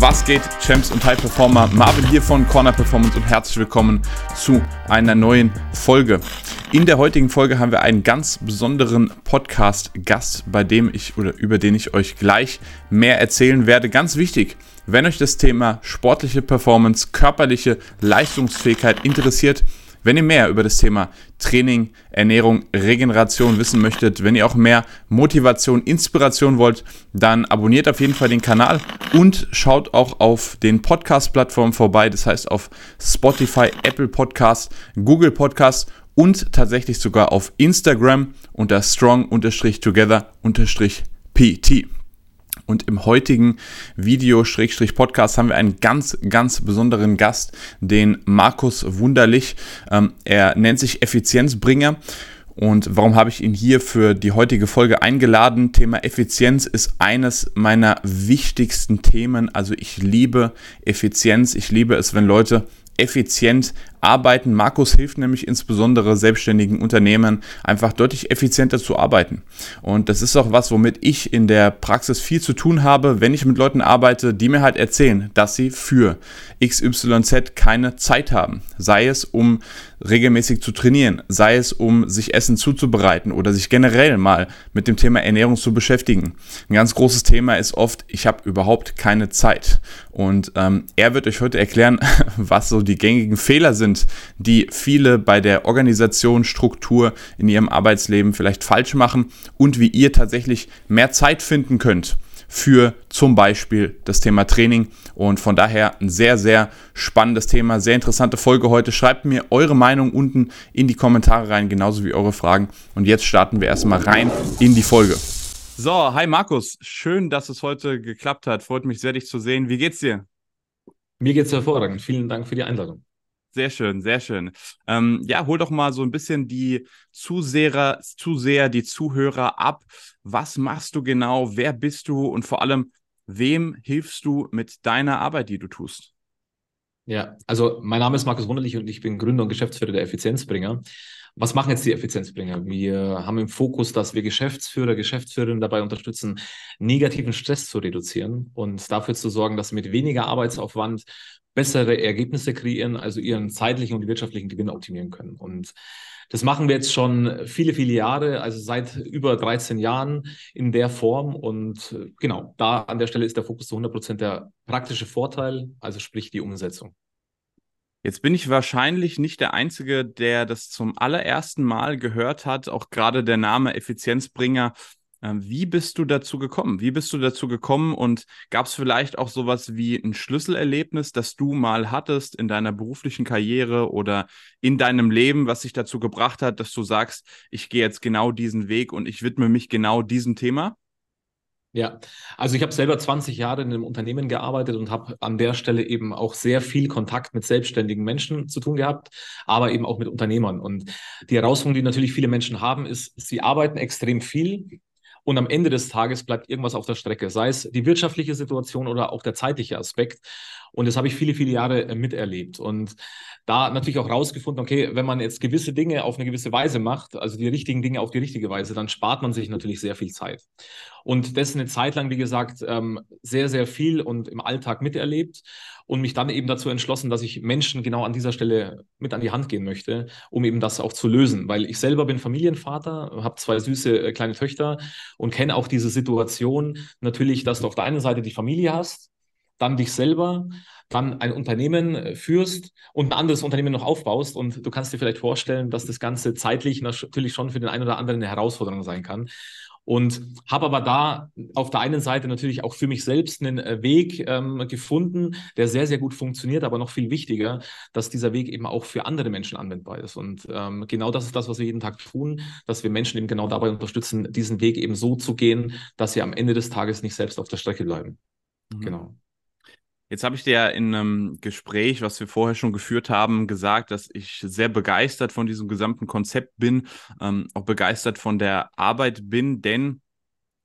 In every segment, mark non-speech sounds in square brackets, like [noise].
Was geht, Champs und High Performer? Marvin hier von Corner Performance und herzlich willkommen zu einer neuen Folge. In der heutigen Folge haben wir einen ganz besonderen Podcast-Gast, bei dem ich oder über den ich euch gleich mehr erzählen werde. Ganz wichtig, wenn euch das Thema sportliche Performance, körperliche Leistungsfähigkeit interessiert, wenn ihr mehr über das Thema Training, Ernährung, Regeneration wissen möchtet, wenn ihr auch mehr Motivation, Inspiration wollt, dann abonniert auf jeden Fall den Kanal und schaut auch auf den Podcast-Plattformen vorbei. Das heißt auf Spotify, Apple Podcast, Google Podcast und tatsächlich sogar auf Instagram unter strong-together-pt. Und im heutigen Video-Podcast haben wir einen ganz, ganz besonderen Gast, den Markus Wunderlich. Ähm, er nennt sich Effizienzbringer. Und warum habe ich ihn hier für die heutige Folge eingeladen? Thema Effizienz ist eines meiner wichtigsten Themen. Also ich liebe Effizienz. Ich liebe es, wenn Leute effizient arbeiten. Markus hilft nämlich insbesondere selbstständigen Unternehmen einfach deutlich effizienter zu arbeiten. Und das ist auch was, womit ich in der Praxis viel zu tun habe, wenn ich mit Leuten arbeite, die mir halt erzählen, dass sie für XYZ keine Zeit haben. Sei es, um regelmäßig zu trainieren, sei es, um sich Essen zuzubereiten oder sich generell mal mit dem Thema Ernährung zu beschäftigen. Ein ganz großes Thema ist oft, ich habe überhaupt keine Zeit. Und ähm, er wird euch heute erklären, [laughs] was so die gängigen Fehler sind, sind, die viele bei der Organisation, Struktur in ihrem Arbeitsleben vielleicht falsch machen und wie ihr tatsächlich mehr Zeit finden könnt für zum Beispiel das Thema Training. Und von daher ein sehr, sehr spannendes Thema, sehr interessante Folge heute. Schreibt mir eure Meinung unten in die Kommentare rein, genauso wie eure Fragen. Und jetzt starten wir erstmal rein in die Folge. So, hi Markus, schön, dass es heute geklappt hat. Freut mich sehr, dich zu sehen. Wie geht's dir? Mir geht's hervorragend. Vielen Dank für die Einladung. Sehr schön, sehr schön. Ähm, ja, hol doch mal so ein bisschen die Zuseher, Zuseher, die Zuhörer ab. Was machst du genau? Wer bist du? Und vor allem, wem hilfst du mit deiner Arbeit, die du tust? Ja, also mein Name ist Markus Wunderlich und ich bin Gründer und Geschäftsführer der Effizienzbringer. Was machen jetzt die Effizienzbringer? Wir haben im Fokus, dass wir Geschäftsführer, Geschäftsführerinnen dabei unterstützen, negativen Stress zu reduzieren und dafür zu sorgen, dass sie mit weniger Arbeitsaufwand bessere Ergebnisse kreieren, also ihren zeitlichen und wirtschaftlichen Gewinn optimieren können. Und das machen wir jetzt schon viele, viele Jahre, also seit über 13 Jahren in der Form. Und äh, genau, da an der Stelle ist der Fokus zu 100 Prozent der praktische Vorteil, also sprich die Umsetzung. Jetzt bin ich wahrscheinlich nicht der Einzige, der das zum allerersten Mal gehört hat. Auch gerade der Name Effizienzbringer ähm, wie bist du dazu gekommen? Wie bist du dazu gekommen und gab es vielleicht auch sowas wie ein Schlüsselerlebnis, das du mal hattest in deiner beruflichen Karriere oder in deinem Leben, was dich dazu gebracht hat, dass du sagst, ich gehe jetzt genau diesen Weg und ich widme mich genau diesem Thema? Ja, also ich habe selber 20 Jahre in einem Unternehmen gearbeitet und habe an der Stelle eben auch sehr viel Kontakt mit selbstständigen Menschen zu tun gehabt, aber eben auch mit Unternehmern. Und die Herausforderung, die natürlich viele Menschen haben, ist, sie arbeiten extrem viel, und am Ende des Tages bleibt irgendwas auf der Strecke, sei es die wirtschaftliche Situation oder auch der zeitliche Aspekt. Und das habe ich viele, viele Jahre äh, miterlebt. Und da natürlich auch rausgefunden, okay, wenn man jetzt gewisse Dinge auf eine gewisse Weise macht, also die richtigen Dinge auf die richtige Weise, dann spart man sich natürlich sehr viel Zeit. Und das eine Zeit lang, wie gesagt, ähm, sehr, sehr viel und im Alltag miterlebt und mich dann eben dazu entschlossen, dass ich Menschen genau an dieser Stelle mit an die Hand gehen möchte, um eben das auch zu lösen. Weil ich selber bin Familienvater, habe zwei süße äh, kleine Töchter und kenne auch diese Situation natürlich, dass du auf der einen Seite die Familie hast, dann dich selber, dann ein Unternehmen äh, führst und ein anderes Unternehmen noch aufbaust. Und du kannst dir vielleicht vorstellen, dass das Ganze zeitlich natürlich schon für den einen oder anderen eine Herausforderung sein kann. Und habe aber da auf der einen Seite natürlich auch für mich selbst einen äh, Weg ähm, gefunden, der sehr, sehr gut funktioniert, aber noch viel wichtiger, dass dieser Weg eben auch für andere Menschen anwendbar ist. Und ähm, genau das ist das, was wir jeden Tag tun, dass wir Menschen eben genau dabei unterstützen, diesen Weg eben so zu gehen, dass sie am Ende des Tages nicht selbst auf der Strecke bleiben. Mhm. Genau. Jetzt habe ich dir ja in einem Gespräch, was wir vorher schon geführt haben, gesagt, dass ich sehr begeistert von diesem gesamten Konzept bin, ähm, auch begeistert von der Arbeit bin, denn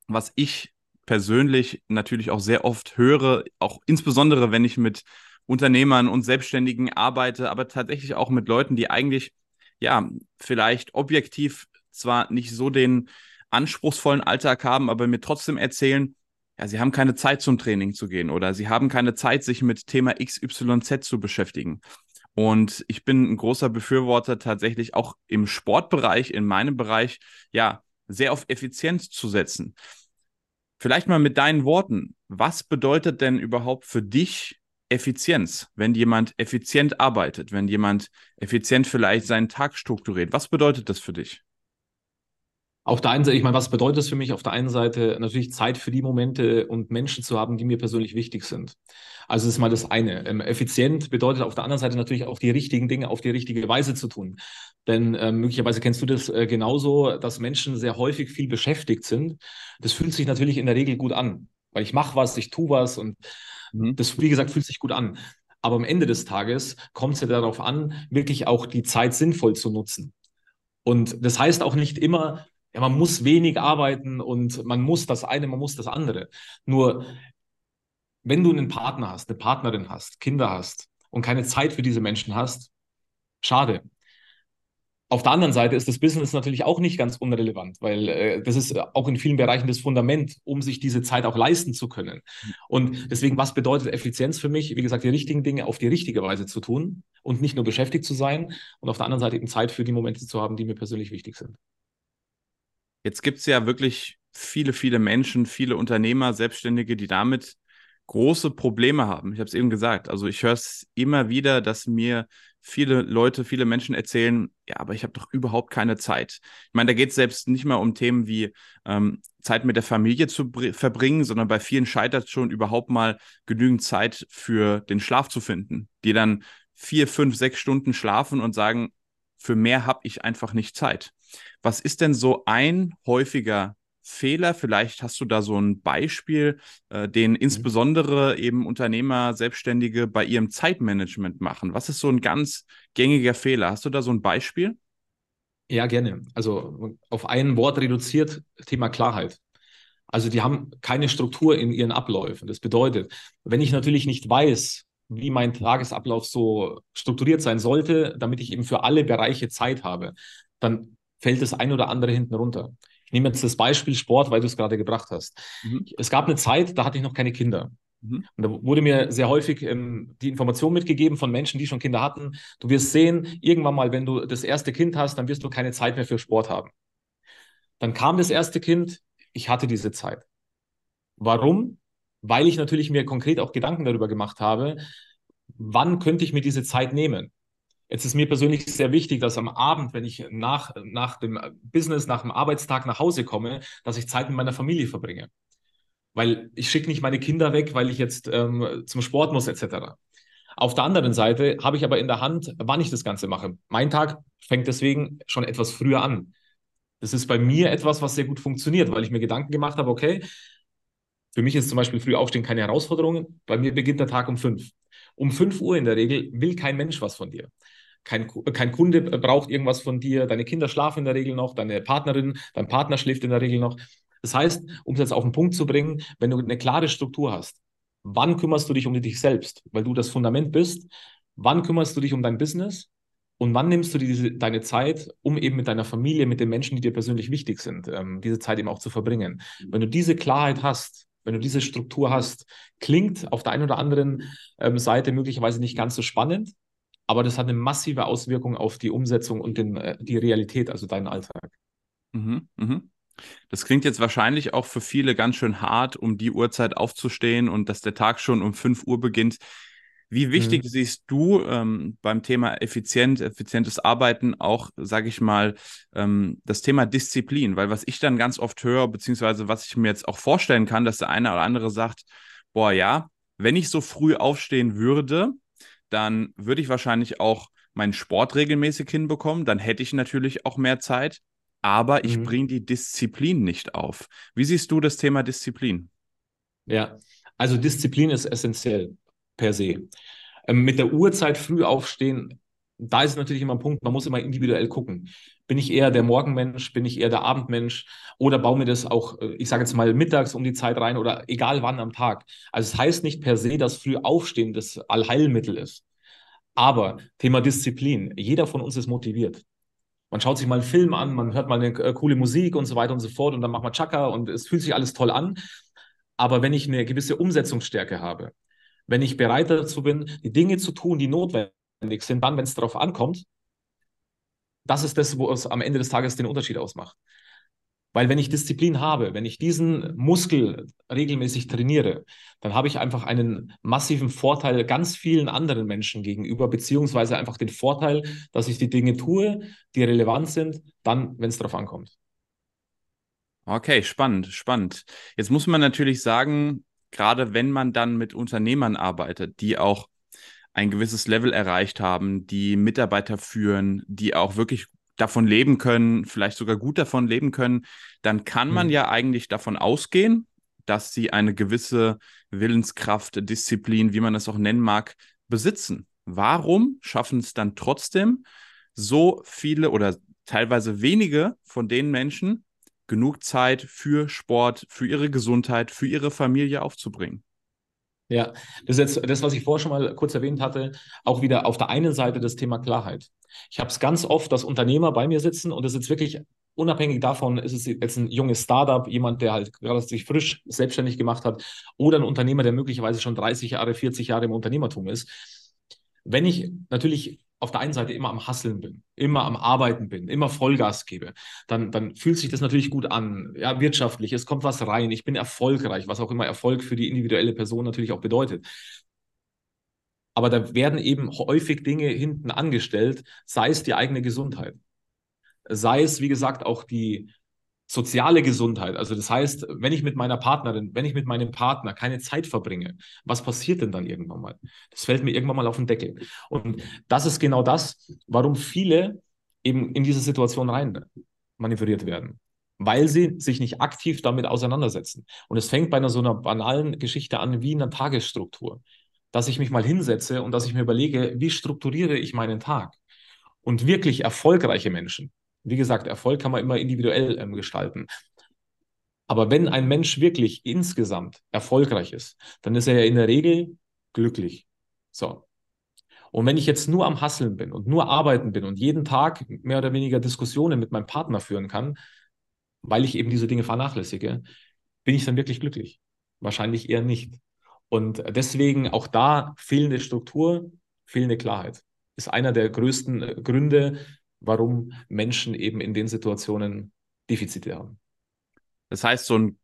was ich persönlich natürlich auch sehr oft höre, auch insbesondere wenn ich mit Unternehmern und Selbstständigen arbeite, aber tatsächlich auch mit Leuten, die eigentlich, ja, vielleicht objektiv zwar nicht so den anspruchsvollen Alltag haben, aber mir trotzdem erzählen, ja, sie haben keine Zeit zum Training zu gehen oder sie haben keine Zeit, sich mit Thema XYZ zu beschäftigen. Und ich bin ein großer Befürworter tatsächlich auch im Sportbereich, in meinem Bereich, ja, sehr auf Effizienz zu setzen. Vielleicht mal mit deinen Worten. Was bedeutet denn überhaupt für dich Effizienz, wenn jemand effizient arbeitet, wenn jemand effizient vielleicht seinen Tag strukturiert? Was bedeutet das für dich? Auf der einen Seite, ich meine, was bedeutet das für mich? Auf der einen Seite natürlich Zeit für die Momente und Menschen zu haben, die mir persönlich wichtig sind. Also das ist mal das eine. Ähm, effizient bedeutet auf der anderen Seite natürlich auch die richtigen Dinge auf die richtige Weise zu tun. Denn äh, möglicherweise kennst du das äh, genauso, dass Menschen sehr häufig viel beschäftigt sind. Das fühlt sich natürlich in der Regel gut an, weil ich mache was, ich tue was und mhm. das, wie gesagt, fühlt sich gut an. Aber am Ende des Tages kommt es ja darauf an, wirklich auch die Zeit sinnvoll zu nutzen. Und das heißt auch nicht immer, ja, man muss wenig arbeiten und man muss das eine, man muss das andere. Nur, wenn du einen Partner hast, eine Partnerin hast, Kinder hast und keine Zeit für diese Menschen hast, schade. Auf der anderen Seite ist das Business natürlich auch nicht ganz unrelevant, weil äh, das ist auch in vielen Bereichen das Fundament, um sich diese Zeit auch leisten zu können. Und deswegen, was bedeutet Effizienz für mich? Wie gesagt, die richtigen Dinge auf die richtige Weise zu tun und nicht nur beschäftigt zu sein und auf der anderen Seite eben Zeit für die Momente zu haben, die mir persönlich wichtig sind. Jetzt gibt es ja wirklich viele, viele Menschen, viele Unternehmer, Selbstständige, die damit große Probleme haben. Ich habe es eben gesagt. Also ich höre es immer wieder, dass mir viele Leute, viele Menschen erzählen, ja, aber ich habe doch überhaupt keine Zeit. Ich meine, da geht es selbst nicht mal um Themen wie ähm, Zeit mit der Familie zu verbringen, sondern bei vielen scheitert schon überhaupt mal genügend Zeit für den Schlaf zu finden, die dann vier, fünf, sechs Stunden schlafen und sagen, für mehr habe ich einfach nicht Zeit. Was ist denn so ein häufiger Fehler? Vielleicht hast du da so ein Beispiel, äh, den mhm. insbesondere eben Unternehmer, Selbstständige bei ihrem Zeitmanagement machen. Was ist so ein ganz gängiger Fehler? Hast du da so ein Beispiel? Ja, gerne. Also auf ein Wort reduziert Thema Klarheit. Also die haben keine Struktur in ihren Abläufen. Das bedeutet, wenn ich natürlich nicht weiß, wie mein Tagesablauf so strukturiert sein sollte, damit ich eben für alle Bereiche Zeit habe, dann fällt das ein oder andere hinten runter. Ich nehme jetzt das Beispiel Sport, weil du es gerade gebracht hast. Mhm. Es gab eine Zeit, da hatte ich noch keine Kinder. Mhm. Und da wurde mir sehr häufig ähm, die Information mitgegeben von Menschen, die schon Kinder hatten. Du wirst sehen, irgendwann mal, wenn du das erste Kind hast, dann wirst du keine Zeit mehr für Sport haben. Dann kam das erste Kind, ich hatte diese Zeit. Warum? Weil ich natürlich mir konkret auch Gedanken darüber gemacht habe, wann könnte ich mir diese Zeit nehmen? Jetzt ist mir persönlich sehr wichtig, dass am Abend, wenn ich nach, nach dem Business, nach dem Arbeitstag nach Hause komme, dass ich Zeit mit meiner Familie verbringe. Weil ich schicke nicht meine Kinder weg, weil ich jetzt ähm, zum Sport muss, etc. Auf der anderen Seite habe ich aber in der Hand, wann ich das Ganze mache. Mein Tag fängt deswegen schon etwas früher an. Das ist bei mir etwas, was sehr gut funktioniert, weil ich mir Gedanken gemacht habe, okay, für mich ist zum Beispiel früh aufstehen keine Herausforderung. Bei mir beginnt der Tag um fünf. Um fünf Uhr in der Regel will kein Mensch was von dir. Kein, kein Kunde braucht irgendwas von dir. Deine Kinder schlafen in der Regel noch. Deine Partnerin, dein Partner schläft in der Regel noch. Das heißt, um es jetzt auf den Punkt zu bringen, wenn du eine klare Struktur hast, wann kümmerst du dich um dich selbst, weil du das Fundament bist? Wann kümmerst du dich um dein Business? Und wann nimmst du diese, deine Zeit, um eben mit deiner Familie, mit den Menschen, die dir persönlich wichtig sind, ähm, diese Zeit eben auch zu verbringen? Wenn du diese Klarheit hast, wenn du diese Struktur hast, klingt auf der einen oder anderen ähm, Seite möglicherweise nicht ganz so spannend, aber das hat eine massive Auswirkung auf die Umsetzung und den, äh, die Realität, also deinen Alltag. Mhm, mhm. Das klingt jetzt wahrscheinlich auch für viele ganz schön hart, um die Uhrzeit aufzustehen und dass der Tag schon um 5 Uhr beginnt. Wie wichtig mhm. siehst du ähm, beim Thema effizient, effizientes Arbeiten auch, sage ich mal, ähm, das Thema Disziplin? Weil was ich dann ganz oft höre, beziehungsweise was ich mir jetzt auch vorstellen kann, dass der eine oder andere sagt, boah ja, wenn ich so früh aufstehen würde, dann würde ich wahrscheinlich auch meinen Sport regelmäßig hinbekommen, dann hätte ich natürlich auch mehr Zeit, aber ich mhm. bringe die Disziplin nicht auf. Wie siehst du das Thema Disziplin? Ja, also Disziplin ist essentiell per se. Ähm, mit der Uhrzeit früh aufstehen, da ist natürlich immer ein Punkt, man muss immer individuell gucken. Bin ich eher der Morgenmensch, bin ich eher der Abendmensch oder baue mir das auch, äh, ich sage jetzt mal, mittags um die Zeit rein oder egal wann am Tag. Also es heißt nicht per se, dass früh aufstehen das Allheilmittel ist. Aber Thema Disziplin, jeder von uns ist motiviert. Man schaut sich mal einen Film an, man hört mal eine äh, coole Musik und so weiter und so fort und dann macht man Chaka und es fühlt sich alles toll an. Aber wenn ich eine gewisse Umsetzungsstärke habe, wenn ich bereit dazu bin, die Dinge zu tun, die notwendig sind, dann, wenn es darauf ankommt, das ist das, wo es am Ende des Tages den Unterschied ausmacht. Weil wenn ich Disziplin habe, wenn ich diesen Muskel regelmäßig trainiere, dann habe ich einfach einen massiven Vorteil ganz vielen anderen Menschen gegenüber, beziehungsweise einfach den Vorteil, dass ich die Dinge tue, die relevant sind, dann, wenn es darauf ankommt. Okay, spannend, spannend. Jetzt muss man natürlich sagen, gerade wenn man dann mit Unternehmern arbeitet, die auch ein gewisses Level erreicht haben, die Mitarbeiter führen, die auch wirklich davon leben können, vielleicht sogar gut davon leben können, dann kann man mhm. ja eigentlich davon ausgehen, dass sie eine gewisse Willenskraft, Disziplin, wie man es auch nennen mag, besitzen. Warum schaffen es dann trotzdem so viele oder teilweise wenige von den Menschen, genug Zeit für Sport, für ihre Gesundheit, für ihre Familie aufzubringen? Ja, das ist jetzt das, was ich vorher schon mal kurz erwähnt hatte, auch wieder auf der einen Seite das Thema Klarheit. Ich habe es ganz oft, dass Unternehmer bei mir sitzen und das ist wirklich unabhängig davon, ist es jetzt ein junges Startup, jemand, der halt gerade sich frisch selbstständig gemacht hat oder ein Unternehmer, der möglicherweise schon 30 Jahre, 40 Jahre im Unternehmertum ist. Wenn ich natürlich auf der einen Seite immer am Hasseln bin, immer am Arbeiten bin, immer Vollgas gebe, dann, dann fühlt sich das natürlich gut an, ja, wirtschaftlich, es kommt was rein, ich bin erfolgreich, was auch immer Erfolg für die individuelle Person natürlich auch bedeutet. Aber da werden eben häufig Dinge hinten angestellt, sei es die eigene Gesundheit, sei es, wie gesagt, auch die soziale Gesundheit. Also das heißt, wenn ich mit meiner Partnerin, wenn ich mit meinem Partner keine Zeit verbringe, was passiert denn dann irgendwann mal? Das fällt mir irgendwann mal auf den Deckel. Und das ist genau das, warum viele eben in diese Situation rein manövriert werden. Weil sie sich nicht aktiv damit auseinandersetzen. Und es fängt bei einer so einer banalen Geschichte an wie in einer Tagesstruktur. Dass ich mich mal hinsetze und dass ich mir überlege, wie strukturiere ich meinen Tag? Und wirklich erfolgreiche Menschen, wie gesagt, Erfolg kann man immer individuell ähm, gestalten. Aber wenn ein Mensch wirklich insgesamt erfolgreich ist, dann ist er ja in der Regel glücklich. So. Und wenn ich jetzt nur am Hasseln bin und nur arbeiten bin und jeden Tag mehr oder weniger Diskussionen mit meinem Partner führen kann, weil ich eben diese Dinge vernachlässige, bin ich dann wirklich glücklich? Wahrscheinlich eher nicht. Und deswegen auch da fehlende Struktur, fehlende Klarheit ist einer der größten äh, Gründe, warum Menschen eben in den Situationen Defizite haben. Das heißt, so ein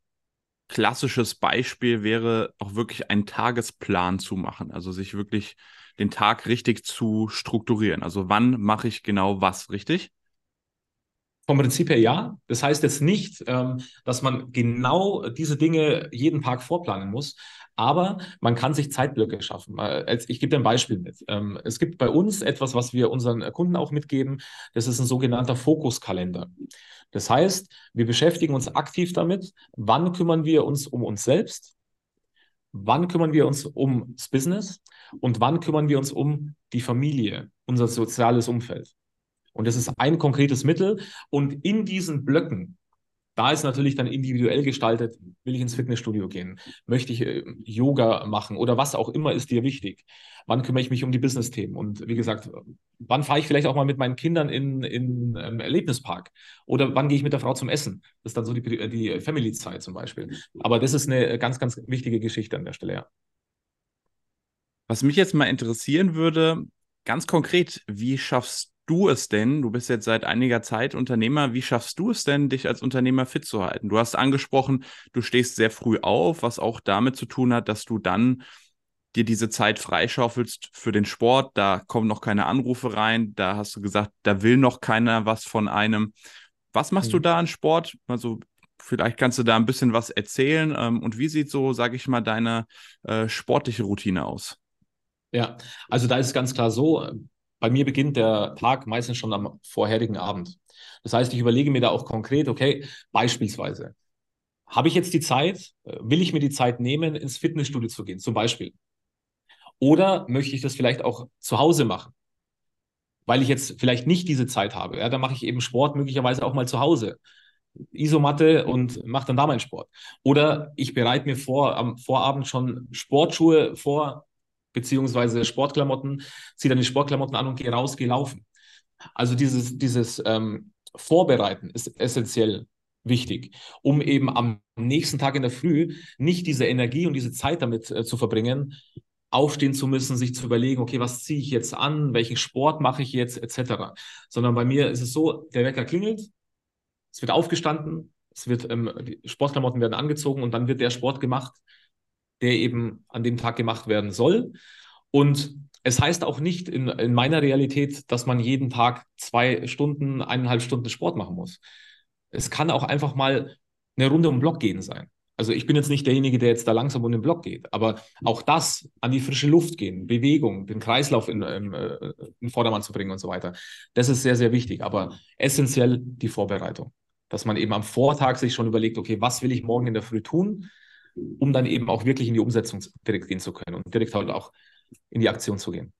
klassisches Beispiel wäre auch wirklich einen Tagesplan zu machen, also sich wirklich den Tag richtig zu strukturieren. Also wann mache ich genau was, richtig? Vom Prinzip her ja. Das heißt jetzt nicht, ähm, dass man genau diese Dinge jeden Tag vorplanen muss, aber man kann sich Zeitblöcke schaffen. Ich gebe dir ein Beispiel mit. Ähm, es gibt bei uns etwas, was wir unseren Kunden auch mitgeben. Das ist ein sogenannter Fokuskalender. Das heißt, wir beschäftigen uns aktiv damit, wann kümmern wir uns um uns selbst, wann kümmern wir uns ums Business und wann kümmern wir uns um die Familie, unser soziales Umfeld. Und das ist ein konkretes Mittel. Und in diesen Blöcken da ist natürlich dann individuell gestaltet, will ich ins Fitnessstudio gehen, möchte ich äh, Yoga machen oder was auch immer ist dir wichtig. Wann kümmere ich mich um die Business-Themen? Und wie gesagt, wann fahre ich vielleicht auch mal mit meinen Kindern in, in ähm, Erlebnispark? Oder wann gehe ich mit der Frau zum Essen? Das ist dann so die, die Family-Zeit zum Beispiel. Aber das ist eine ganz, ganz wichtige Geschichte an der Stelle, ja. Was mich jetzt mal interessieren würde, ganz konkret, wie schaffst du es denn? Du bist jetzt seit einiger Zeit Unternehmer. Wie schaffst du es denn, dich als Unternehmer fit zu halten? Du hast angesprochen, du stehst sehr früh auf, was auch damit zu tun hat, dass du dann dir diese Zeit freischaufelst für den Sport. Da kommen noch keine Anrufe rein. Da hast du gesagt, da will noch keiner was von einem. Was machst mhm. du da an Sport? Also vielleicht kannst du da ein bisschen was erzählen. Ähm, und wie sieht so, sage ich mal, deine äh, sportliche Routine aus? Ja, also da ist es ganz klar so, bei mir beginnt der Tag meistens schon am vorherigen Abend. Das heißt, ich überlege mir da auch konkret, okay, beispielsweise, habe ich jetzt die Zeit, äh, will ich mir die Zeit nehmen, ins Fitnessstudio zu gehen, zum Beispiel? Oder möchte ich das vielleicht auch zu Hause machen? Weil ich jetzt vielleicht nicht diese Zeit habe. Ja, dann mache ich eben Sport möglicherweise auch mal zu Hause. Isomatte und mache dann da meinen Sport. Oder ich bereite mir vor, am Vorabend schon Sportschuhe vor, beziehungsweise Sportklamotten, ziehe dann die Sportklamotten an und gehe raus, gehe laufen. Also dieses, dieses ähm, Vorbereiten ist essentiell wichtig, um eben am nächsten Tag in der Früh nicht diese Energie und diese Zeit damit äh, zu verbringen, aufstehen zu müssen, sich zu überlegen, okay, was ziehe ich jetzt an, welchen Sport mache ich jetzt, etc. Sondern bei mir ist es so, der Wecker klingelt, es wird aufgestanden, es wird, ähm, die Sportklamotten werden angezogen und dann wird der Sport gemacht, der eben an dem Tag gemacht werden soll. Und es heißt auch nicht in, in meiner Realität, dass man jeden Tag zwei Stunden, eineinhalb Stunden Sport machen muss. Es kann auch einfach mal eine Runde um den Block gehen sein. Also ich bin jetzt nicht derjenige, der jetzt da langsam um den Block geht, aber auch das an die frische Luft gehen, Bewegung, den Kreislauf in, in, äh, in Vordermann zu bringen und so weiter, das ist sehr, sehr wichtig. Aber essentiell die Vorbereitung, dass man eben am Vortag sich schon überlegt, okay, was will ich morgen in der Früh tun, um dann eben auch wirklich in die Umsetzung direkt gehen zu können und direkt halt auch in die Aktion zu gehen.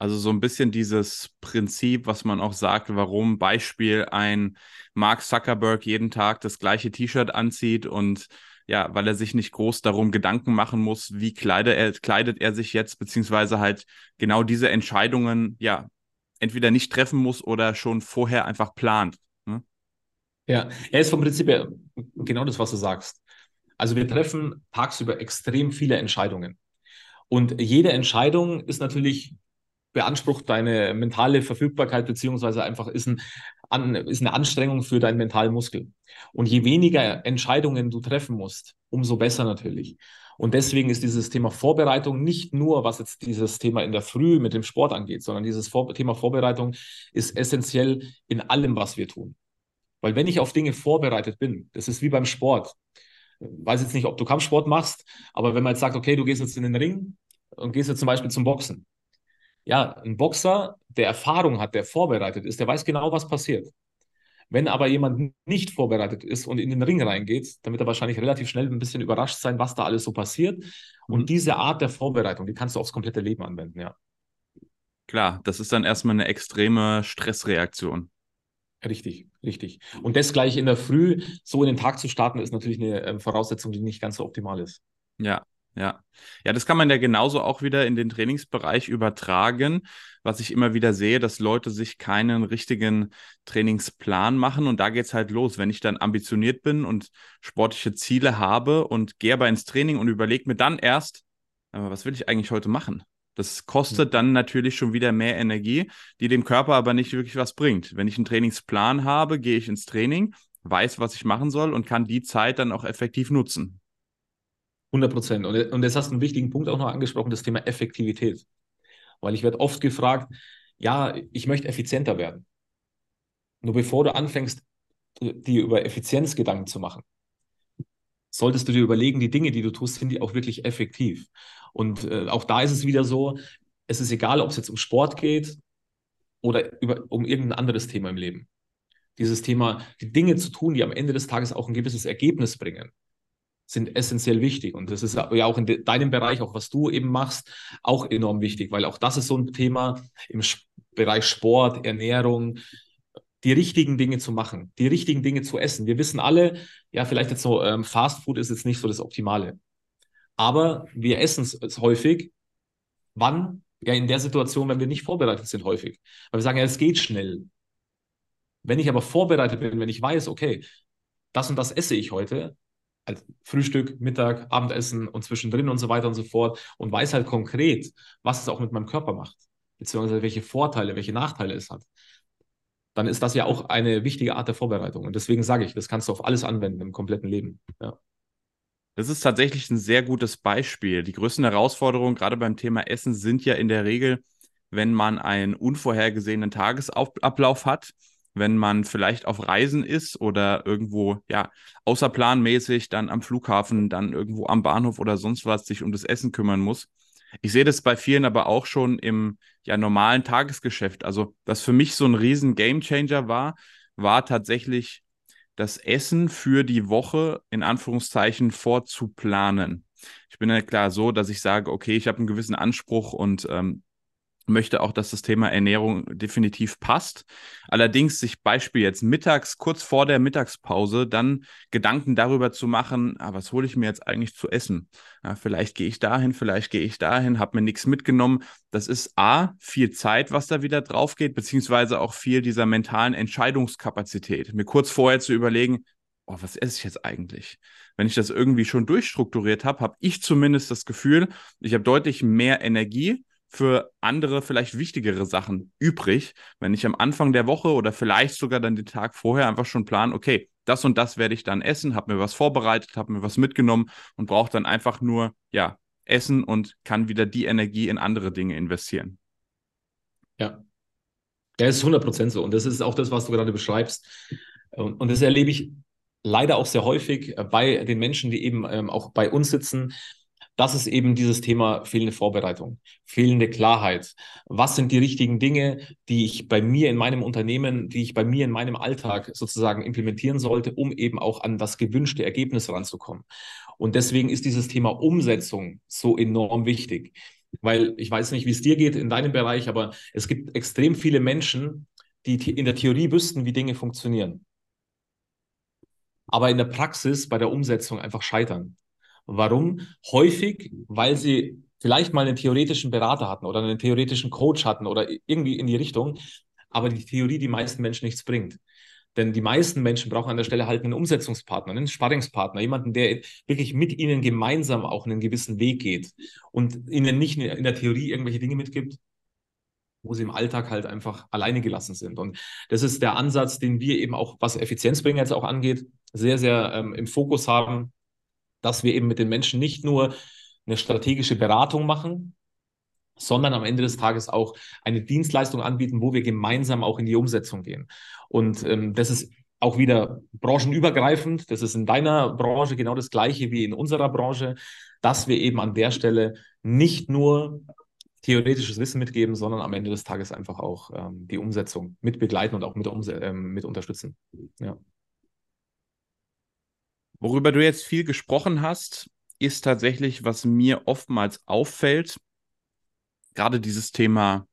Also so ein bisschen dieses Prinzip, was man auch sagt, warum Beispiel ein Mark Zuckerberg jeden Tag das gleiche T-Shirt anzieht und ja, weil er sich nicht groß darum Gedanken machen muss, wie kleidet er, kleidet er sich jetzt, beziehungsweise halt genau diese Entscheidungen, ja, entweder nicht treffen muss oder schon vorher einfach plant. Ne? Ja, er ist vom Prinzip her genau das, was du sagst. Also wir treffen tagsüber extrem viele Entscheidungen. Und jede Entscheidung ist natürlich beansprucht deine mentale Verfügbarkeit, beziehungsweise einfach ist, ein, an, ist eine Anstrengung für deinen mentalen Muskel. Und je weniger Entscheidungen du treffen musst, umso besser natürlich. Und deswegen ist dieses Thema Vorbereitung nicht nur, was jetzt dieses Thema in der Früh mit dem Sport angeht, sondern dieses Vor Thema Vorbereitung ist essentiell in allem, was wir tun. Weil wenn ich auf Dinge vorbereitet bin, das ist wie beim Sport. Ich weiß jetzt nicht, ob du Kampfsport machst, aber wenn man jetzt sagt, okay, du gehst jetzt in den Ring und gehst jetzt zum Beispiel zum Boxen, ja, ein Boxer, der Erfahrung hat, der vorbereitet ist, der weiß genau, was passiert. Wenn aber jemand nicht vorbereitet ist und in den Ring reingeht, dann wird er wahrscheinlich relativ schnell ein bisschen überrascht sein, was da alles so passiert. Und mhm. diese Art der Vorbereitung, die kannst du aufs komplette Leben anwenden, ja. Klar, das ist dann erstmal eine extreme Stressreaktion. Richtig, richtig. Und das gleich in der Früh so in den Tag zu starten, ist natürlich eine ähm, Voraussetzung, die nicht ganz so optimal ist. Ja, ja. Ja, das kann man ja genauso auch wieder in den Trainingsbereich übertragen, was ich immer wieder sehe, dass Leute sich keinen richtigen Trainingsplan machen und da geht es halt los. Wenn ich dann ambitioniert bin und sportliche Ziele habe und gehe aber ins Training und überlege mir dann erst, was will ich eigentlich heute machen? Das kostet dann natürlich schon wieder mehr Energie, die dem Körper aber nicht wirklich was bringt. Wenn ich einen Trainingsplan habe, gehe ich ins Training, weiß, was ich machen soll und kann die Zeit dann auch effektiv nutzen. 100 Prozent. Und, und jetzt hast du einen wichtigen Punkt auch noch angesprochen, das Thema Effektivität. Weil ich werde oft gefragt, ja, ich möchte effizienter werden. Nur bevor du anfängst, dir über Effizienz Gedanken zu machen, solltest du dir überlegen, die Dinge, die du tust, sind die auch wirklich effektiv. Und äh, auch da ist es wieder so, es ist egal, ob es jetzt um Sport geht oder über, um irgendein anderes Thema im Leben. Dieses Thema, die Dinge zu tun, die am Ende des Tages auch ein gewisses Ergebnis bringen sind essentiell wichtig. Und das ist ja auch in de deinem Bereich, auch was du eben machst, auch enorm wichtig, weil auch das ist so ein Thema im Bereich Sport, Ernährung, die richtigen Dinge zu machen, die richtigen Dinge zu essen. Wir wissen alle, ja, vielleicht jetzt so, ähm, Fast Food ist jetzt nicht so das Optimale. Aber wir essen es häufig. Wann? Ja, in der Situation, wenn wir nicht vorbereitet sind, häufig. Weil wir sagen, ja, es geht schnell. Wenn ich aber vorbereitet bin, wenn ich weiß, okay, das und das esse ich heute, halt Frühstück, Mittag, Abendessen und zwischendrin und so weiter und so fort und weiß halt konkret, was es auch mit meinem Körper macht, beziehungsweise welche Vorteile, welche Nachteile es hat, dann ist das ja auch eine wichtige Art der Vorbereitung. Und deswegen sage ich, das kannst du auf alles anwenden im kompletten Leben. Ja. Das ist tatsächlich ein sehr gutes Beispiel. Die größten Herausforderungen, gerade beim Thema Essen, sind ja in der Regel, wenn man einen unvorhergesehenen Tagesablauf hat wenn man vielleicht auf Reisen ist oder irgendwo, ja, außerplanmäßig dann am Flughafen, dann irgendwo am Bahnhof oder sonst was sich um das Essen kümmern muss. Ich sehe das bei vielen aber auch schon im ja, normalen Tagesgeschäft. Also, was für mich so ein riesen Gamechanger war, war tatsächlich das Essen für die Woche in Anführungszeichen vorzuplanen. Ich bin ja klar so, dass ich sage, okay, ich habe einen gewissen Anspruch und ähm, möchte auch, dass das Thema Ernährung definitiv passt. Allerdings sich Beispiel jetzt mittags, kurz vor der Mittagspause, dann Gedanken darüber zu machen, ah, was hole ich mir jetzt eigentlich zu essen? Ja, vielleicht gehe ich dahin, vielleicht gehe ich dahin, habe mir nichts mitgenommen. Das ist A, viel Zeit, was da wieder drauf geht, beziehungsweise auch viel dieser mentalen Entscheidungskapazität. Mir kurz vorher zu überlegen, oh, was esse ich jetzt eigentlich? Wenn ich das irgendwie schon durchstrukturiert habe, habe ich zumindest das Gefühl, ich habe deutlich mehr Energie für andere, vielleicht wichtigere Sachen übrig, wenn ich am Anfang der Woche oder vielleicht sogar dann den Tag vorher einfach schon plan, okay, das und das werde ich dann essen, habe mir was vorbereitet, habe mir was mitgenommen und brauche dann einfach nur, ja, essen und kann wieder die Energie in andere Dinge investieren. Ja. Es ist 100% so. Und das ist auch das, was du gerade beschreibst. Und, und das erlebe ich leider auch sehr häufig bei den Menschen, die eben ähm, auch bei uns sitzen, das ist eben dieses Thema fehlende Vorbereitung, fehlende Klarheit. Was sind die richtigen Dinge, die ich bei mir in meinem Unternehmen, die ich bei mir in meinem Alltag sozusagen implementieren sollte, um eben auch an das gewünschte Ergebnis ranzukommen. Und deswegen ist dieses Thema Umsetzung so enorm wichtig. Weil ich weiß nicht, wie es dir geht in deinem Bereich, aber es gibt extrem viele Menschen, die in der Theorie wüssten, wie Dinge funktionieren. Aber in der Praxis bei der Umsetzung einfach scheitern. Warum? Häufig, weil sie vielleicht mal einen theoretischen Berater hatten oder einen theoretischen Coach hatten oder irgendwie in die Richtung, aber die Theorie die meisten Menschen nichts bringt. Denn die meisten Menschen brauchen an der Stelle halt einen Umsetzungspartner, einen Sparringspartner, jemanden, der wirklich mit ihnen gemeinsam auch einen gewissen Weg geht und ihnen nicht in der Theorie irgendwelche Dinge mitgibt, wo sie im Alltag halt einfach alleine gelassen sind. Und das ist der Ansatz, den wir eben auch, was Effizienzbringer jetzt auch angeht, sehr, sehr ähm, im Fokus haben, dass wir eben mit den Menschen nicht nur eine strategische Beratung machen, sondern am Ende des Tages auch eine Dienstleistung anbieten, wo wir gemeinsam auch in die Umsetzung gehen. Und ähm, das ist auch wieder branchenübergreifend. Das ist in deiner Branche genau das gleiche wie in unserer Branche, dass wir eben an der Stelle nicht nur theoretisches Wissen mitgeben, sondern am Ende des Tages einfach auch ähm, die Umsetzung mit begleiten und auch mit, ähm, mit unterstützen. Ja. Worüber du jetzt viel gesprochen hast, ist tatsächlich, was mir oftmals auffällt, gerade dieses Thema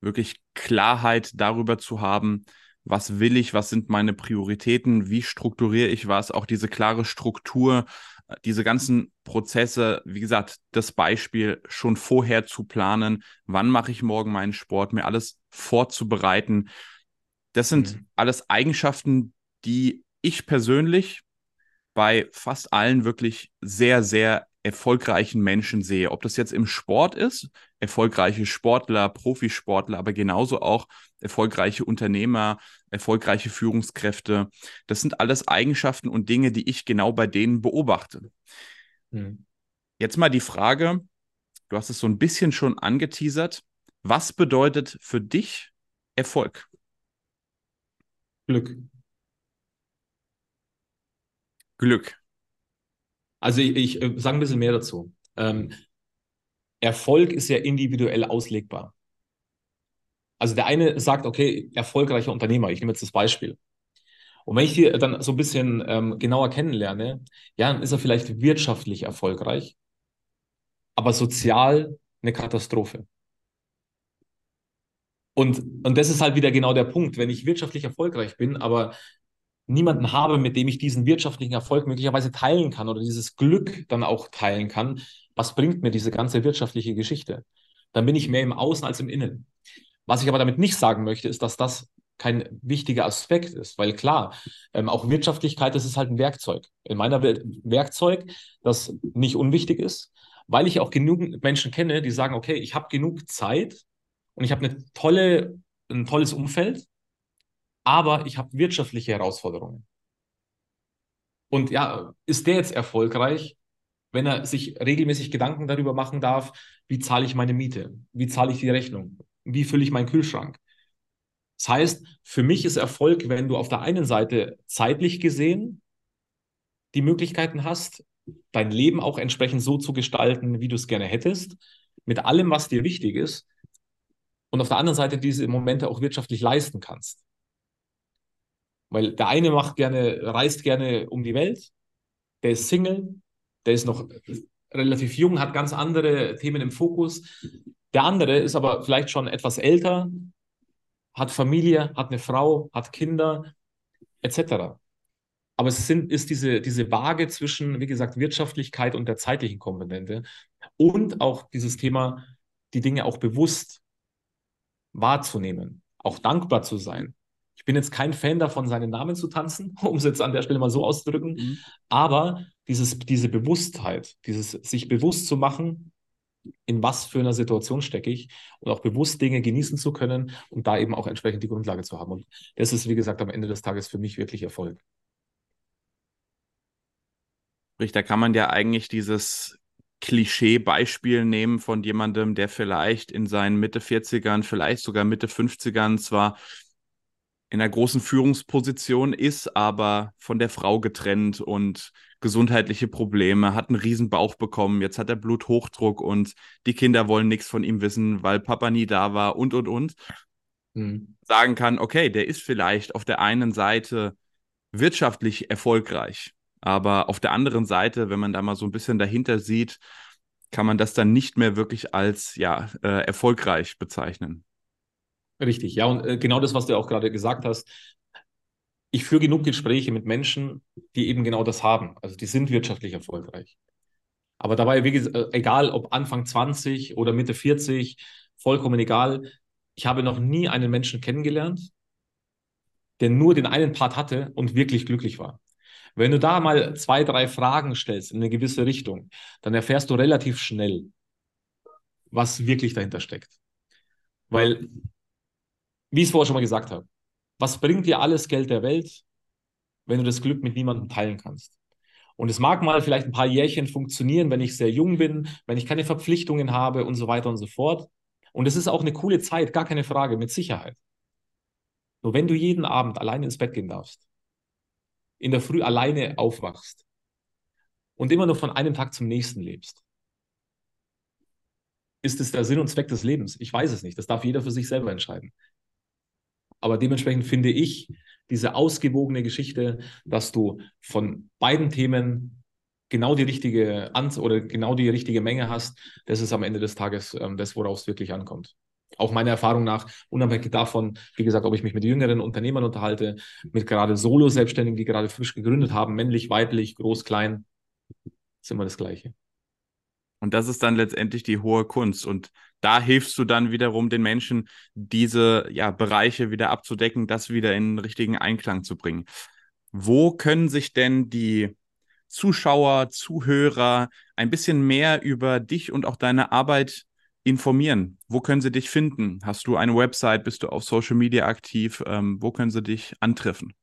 wirklich Klarheit darüber zu haben, was will ich, was sind meine Prioritäten, wie strukturiere ich was, auch diese klare Struktur, äh, diese ganzen Prozesse, wie gesagt, das Beispiel schon vorher zu planen, wann mache ich morgen meinen Sport, mir alles vorzubereiten. Das sind mhm. alles Eigenschaften, die ich persönlich bei fast allen wirklich sehr, sehr erfolgreichen Menschen sehe. Ob das jetzt im Sport ist, erfolgreiche Sportler, Profisportler, aber genauso auch erfolgreiche Unternehmer, erfolgreiche Führungskräfte. Das sind alles Eigenschaften und Dinge, die ich genau bei denen beobachte. Hm. Jetzt mal die Frage, du hast es so ein bisschen schon angeteasert. Was bedeutet für dich Erfolg? Glück. Glück? Also ich, ich äh, sage ein bisschen mehr dazu. Ähm, Erfolg ist ja individuell auslegbar. Also der eine sagt, okay, erfolgreicher Unternehmer, ich nehme jetzt das Beispiel. Und wenn ich die dann so ein bisschen ähm, genauer kennenlerne, ja, dann ist er vielleicht wirtschaftlich erfolgreich, aber sozial eine Katastrophe. Und, und das ist halt wieder genau der Punkt. Wenn ich wirtschaftlich erfolgreich bin, aber niemanden habe, mit dem ich diesen wirtschaftlichen Erfolg möglicherweise teilen kann oder dieses Glück dann auch teilen kann, was bringt mir diese ganze wirtschaftliche Geschichte? Dann bin ich mehr im Außen als im Innen. Was ich aber damit nicht sagen möchte, ist, dass das kein wichtiger Aspekt ist, weil klar, ähm, auch Wirtschaftlichkeit, das ist halt ein Werkzeug. In meiner Welt Werkzeug, das nicht unwichtig ist, weil ich auch genug Menschen kenne, die sagen, okay, ich habe genug Zeit und ich habe eine tolle, ein tolles Umfeld, aber ich habe wirtschaftliche Herausforderungen. Und ja, ist der jetzt erfolgreich, wenn er sich regelmäßig Gedanken darüber machen darf, wie zahle ich meine Miete, wie zahle ich die Rechnung, wie fülle ich meinen Kühlschrank. Das heißt, für mich ist Erfolg, wenn du auf der einen Seite zeitlich gesehen die Möglichkeiten hast, dein Leben auch entsprechend so zu gestalten, wie du es gerne hättest, mit allem, was dir wichtig ist, und auf der anderen Seite diese Momente auch wirtschaftlich leisten kannst. Weil der eine macht gerne, reist gerne um die Welt, der ist Single, der ist noch relativ jung, hat ganz andere Themen im Fokus. Der andere ist aber vielleicht schon etwas älter, hat Familie, hat eine Frau, hat Kinder, etc. Aber es sind, ist diese, diese Waage zwischen, wie gesagt, Wirtschaftlichkeit und der zeitlichen Komponente und auch dieses Thema, die Dinge auch bewusst wahrzunehmen, auch dankbar zu sein Ich bin jetzt kein Fan davon, seinen Namen zu tanzen, [laughs] um es jetzt an der Stelle mal so auszudrücken. Mhm. Aber dieses, diese Bewusstheit, dieses sich bewusst zu machen, in was für einer Situation stecke ich und auch bewusst Dinge genießen zu können und da eben auch entsprechend die Grundlage zu haben. Und das ist, wie gesagt, am Ende des Tages für mich wirklich Erfolg. Da kann man ja eigentlich dieses Klischee-Beispiel nehmen von jemandem, der vielleicht in seinen Mitte 40ern, vielleicht sogar Mitte 50ern zwar in einer großen Führungsposition ist, aber von der Frau getrennt und gesundheitliche Probleme, hat einen riesen Bauch bekommen, jetzt hat er Bluthochdruck und die Kinder wollen nichts von ihm wissen, weil Papa nie da war und und und. Mhm. Sagen kann, okay, der ist vielleicht auf der einen Seite wirtschaftlich erfolgreich, aber auf der anderen Seite, wenn man da mal so ein bisschen dahinter sieht, kann man das dann nicht mehr wirklich als ja, äh, erfolgreich bezeichnen. Richtig, ja, und äh, genau das, was du auch gerade gesagt hast. Ich führe genug Gespräche mit Menschen, die eben genau das haben. Also die sind wirtschaftlich erfolgreich. Aber dabei, wie gesagt, äh, egal ob Anfang 20 oder Mitte 40, vollkommen egal. Ich habe noch nie einen Menschen kennengelernt, der nur den einen Part hatte und wirklich glücklich war. Wenn du da mal zwei, drei Fragen stellst in eine gewisse Richtung, dann erfährst du relativ schnell, was wirklich dahinter steckt. Weil, wie ich es vorher schon mal gesagt habe, was bringt dir alles Geld der Welt, wenn du das Glück mit niemandem teilen kannst? Und es mag mal vielleicht ein paar Jährchen funktionieren, wenn ich sehr jung bin, wenn ich keine Verpflichtungen habe und so weiter und so fort. Und es ist auch eine coole Zeit, gar keine Frage, mit Sicherheit. Nur wenn du jeden Abend allein ins Bett gehen darfst, in der Früh alleine aufwachst und immer nur von einem Tag zum nächsten lebst. Ist es der Sinn und Zweck des Lebens? Ich weiß es nicht. Das darf jeder für sich selber entscheiden. Aber dementsprechend finde ich diese ausgewogene Geschichte, dass du von beiden Themen genau die richtige Ant oder genau die richtige Menge hast, das ist am Ende des Tages ähm, das, worauf es wirklich ankommt auch meiner Erfahrung nach, unabhängig davon, wie gesagt, ob ich mich mit jüngeren Unternehmern unterhalte, mit gerade Solo-Selbstständigen, die gerade frisch gegründet haben, männlich, weiblich, groß, klein, ist immer das Gleiche. Und das ist dann letztendlich die hohe Kunst. Und da hilfst du dann wiederum den Menschen, diese ja, Bereiche wieder abzudecken, das wieder in den richtigen Einklang zu bringen. Wo können sich denn die Zuschauer, Zuhörer ein bisschen mehr über dich und auch deine Arbeit informieren? Wo können sie dich finden? Hast du eine Website? Bist du auf Social Media aktiv? Ähm, wo können sie dich antreffen?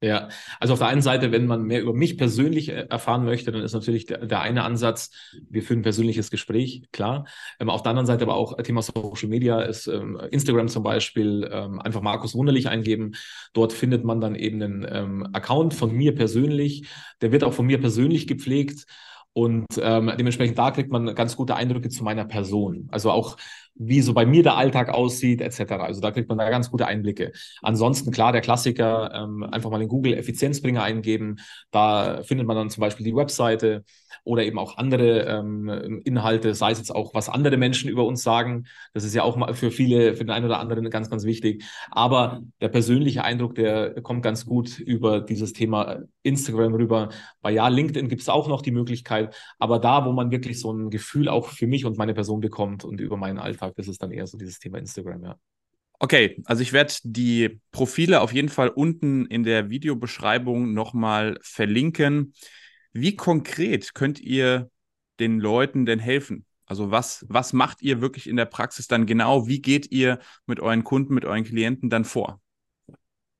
Ja, also auf der einen Seite, wenn man mehr über mich persönlich äh, erfahren möchte, dann ist natürlich der, der eine Ansatz, wir führen ein persönliches Gespräch, klar. Ähm, auf der anderen Seite aber auch Thema Social Media ist ähm, Instagram zum Beispiel, ähm, einfach Markus Wunderlich eingeben. Dort findet man dann eben einen ähm, Account von mir persönlich. Der wird auch von mir persönlich gepflegt. Und ähm, dementsprechend da kriegt man ganz gute Eindrücke zu meiner Person. Also auch wie so bei mir der Alltag aussieht, etc. Also da kriegt man da ganz gute Einblicke. Ansonsten, klar, der Klassiker, ähm, einfach mal in Google Effizienzbringer eingeben. Da findet man dann zum Beispiel die Webseite oder eben auch andere ähm, Inhalte, sei es jetzt auch, was andere Menschen über uns sagen. Das ist ja auch mal für viele, für den einen oder anderen ganz, ganz wichtig. Aber der persönliche Eindruck, der kommt ganz gut über dieses Thema Instagram rüber. Bei ja, LinkedIn gibt es auch noch die Möglichkeit, aber da, wo man wirklich so ein Gefühl auch für mich und meine Person bekommt und über meinen Alltag Alltag ist es dann eher so dieses Thema Instagram, ja. Okay, also ich werde die Profile auf jeden Fall unten in der Videobeschreibung nochmal verlinken. Wie konkret könnt ihr den Leuten denn helfen? Also was, was macht ihr wirklich in der Praxis dann genau? Wie geht ihr mit euren Kunden, mit euren Klienten dann vor?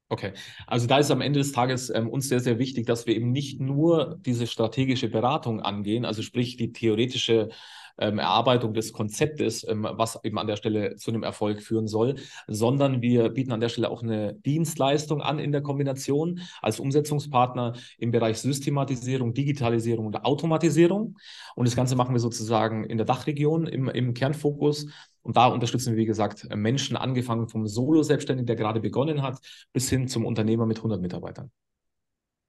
Okay, also da ist am Ende des Tages ähm, uns sehr, sehr wichtig, dass wir eben nicht nur diese strategische Beratung angehen, also sprich die theoretische ähm, Erarbeitung des Konzeptes, ähm, was eben an der Stelle zu einem Erfolg führen soll, sondern wir bieten an der Stelle auch eine Dienstleistung an in der Kombination als Umsetzungspartner im Bereich Systematisierung, Digitalisierung und Automatisierung. Und das Ganze machen wir sozusagen in der Dachregion im, im Kernfokus. Und da unterstützen wir, wie gesagt, Menschen angefangen vom Solo-Selbstständigen, der gerade begonnen hat, bis hin zum Unternehmer mit 100 Mitarbeitern.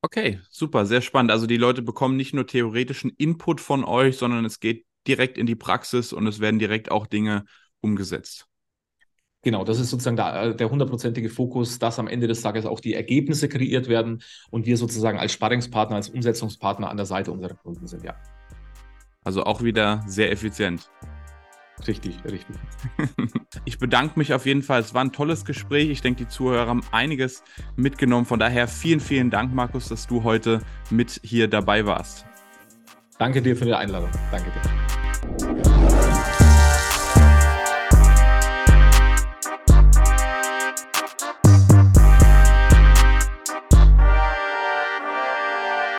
Okay, super, sehr spannend. Also die Leute bekommen nicht nur theoretischen Input von euch, sondern es geht direkt in die Praxis und es werden direkt auch Dinge umgesetzt. Genau, das ist sozusagen der, der hundertprozentige Fokus, dass am Ende des Tages auch die Ergebnisse kreiert werden und wir sozusagen als Sparringspartner, als Umsetzungspartner an der Seite unserer Kunden sind, ja. Also auch wieder sehr effizient. Richtig, richtig. [laughs] Ich bedanke mich auf jeden Fall. Es war ein tolles Gespräch. Ich denke, die Zuhörer haben einiges mitgenommen. Von daher vielen, vielen Dank, Markus, dass du heute mit hier dabei warst. Danke dir für die Einladung. Danke dir.